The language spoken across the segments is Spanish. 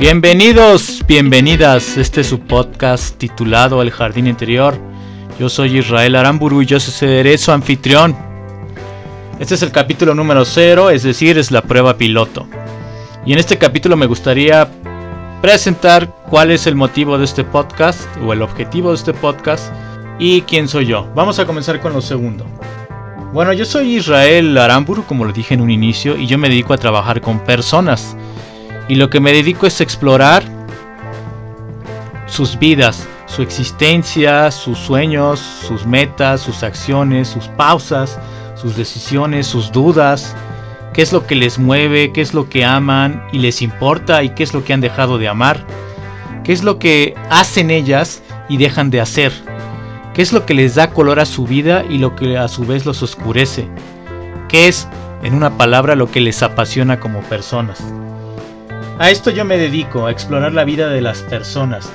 Bienvenidos, bienvenidas. Este es su podcast titulado El Jardín Interior. Yo soy Israel Aramburu y yo seré su anfitrión. Este es el capítulo número 0, es decir, es la prueba piloto. Y en este capítulo me gustaría presentar cuál es el motivo de este podcast o el objetivo de este podcast y quién soy yo. Vamos a comenzar con lo segundo. Bueno, yo soy Israel Aramburu, como lo dije en un inicio, y yo me dedico a trabajar con personas y lo que me dedico es explorar sus vidas, su existencia, sus sueños, sus metas, sus acciones, sus pausas, sus decisiones, sus dudas, qué es lo que les mueve, qué es lo que aman y les importa y qué es lo que han dejado de amar, qué es lo que hacen ellas y dejan de hacer, qué es lo que les da color a su vida y lo que a su vez los oscurece, qué es, en una palabra, lo que les apasiona como personas. A esto yo me dedico, a explorar la vida de las personas,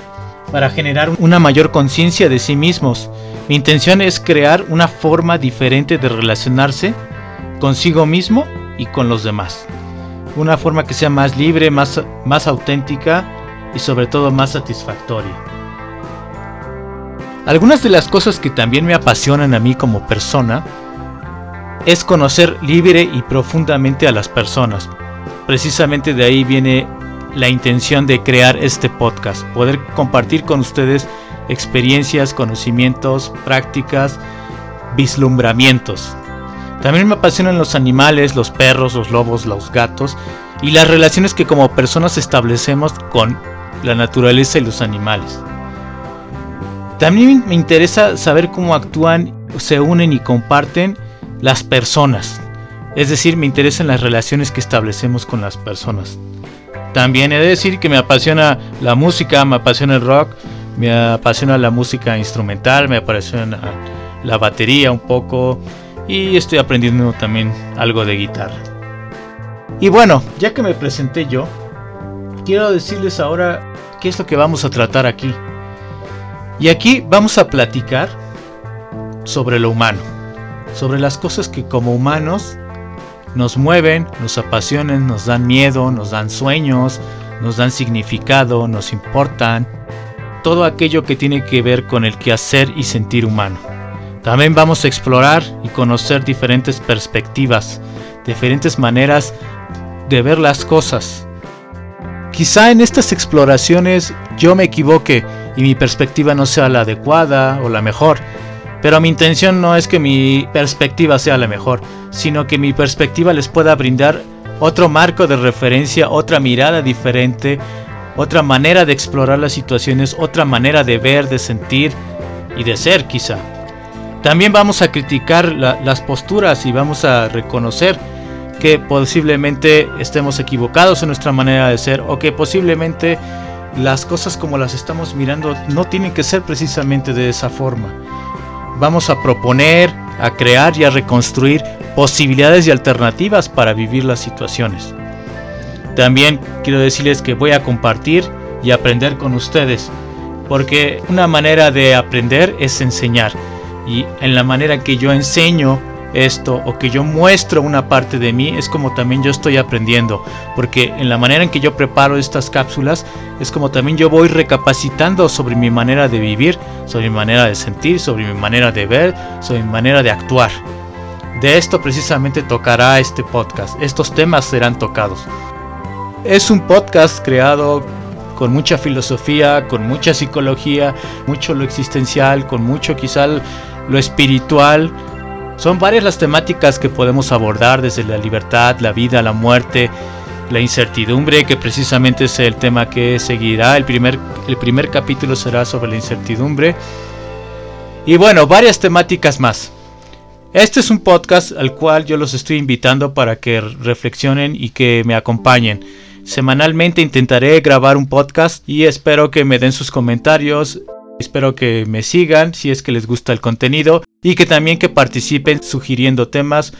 para generar una mayor conciencia de sí mismos. Mi intención es crear una forma diferente de relacionarse consigo mismo y con los demás. Una forma que sea más libre, más, más auténtica y sobre todo más satisfactoria. Algunas de las cosas que también me apasionan a mí como persona es conocer libre y profundamente a las personas, precisamente de ahí viene la intención de crear este podcast, poder compartir con ustedes experiencias, conocimientos, prácticas, vislumbramientos. También me apasionan los animales, los perros, los lobos, los gatos y las relaciones que como personas establecemos con la naturaleza y los animales. También me interesa saber cómo actúan, se unen y comparten las personas, es decir, me interesan las relaciones que establecemos con las personas. También he de decir que me apasiona la música, me apasiona el rock, me apasiona la música instrumental, me apasiona la batería un poco y estoy aprendiendo también algo de guitarra. Y bueno, ya que me presenté yo, quiero decirles ahora qué es lo que vamos a tratar aquí. Y aquí vamos a platicar sobre lo humano, sobre las cosas que como humanos nos mueven, nos apasionan, nos dan miedo, nos dan sueños, nos dan significado, nos importan. Todo aquello que tiene que ver con el quehacer y sentir humano. También vamos a explorar y conocer diferentes perspectivas, diferentes maneras de ver las cosas. Quizá en estas exploraciones yo me equivoque y mi perspectiva no sea la adecuada o la mejor, pero mi intención no es que mi perspectiva sea la mejor, sino que mi perspectiva les pueda brindar otro marco de referencia, otra mirada diferente, otra manera de explorar las situaciones, otra manera de ver, de sentir y de ser quizá. También vamos a criticar las posturas y vamos a reconocer que posiblemente estemos equivocados en nuestra manera de ser o que posiblemente las cosas como las estamos mirando no tienen que ser precisamente de esa forma vamos a proponer, a crear y a reconstruir posibilidades y alternativas para vivir las situaciones. También quiero decirles que voy a compartir y aprender con ustedes, porque una manera de aprender es enseñar, y en la manera que yo enseño esto o que yo muestro una parte de mí es como también yo estoy aprendiendo, porque en la manera en que yo preparo estas cápsulas es como también yo voy recapacitando sobre mi manera de vivir, sobre mi manera de sentir, sobre mi manera de ver, sobre mi manera de actuar. De esto precisamente tocará este podcast, estos temas serán tocados. Es un podcast creado con mucha filosofía, con mucha psicología, mucho lo existencial, con mucho quizá lo espiritual, son varias las temáticas que podemos abordar desde la libertad, la vida, la muerte, la incertidumbre, que precisamente es el tema que seguirá. El primer, el primer capítulo será sobre la incertidumbre. Y bueno, varias temáticas más. Este es un podcast al cual yo los estoy invitando para que reflexionen y que me acompañen. Semanalmente intentaré grabar un podcast y espero que me den sus comentarios Espero que me sigan si es que les gusta el contenido y que también que participen sugiriendo temas,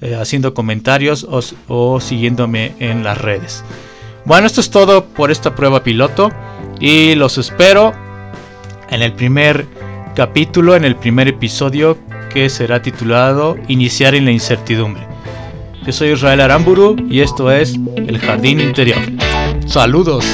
eh, haciendo comentarios o, siguiéndome en las redes. Bueno, esto es todo por esta prueba piloto y los espero en el primer capítulo, en el primer episodio que será titulado Iniciar en la incertidumbre. Yo soy Israel Aramburu y esto es El Jardín Interior. Saludos.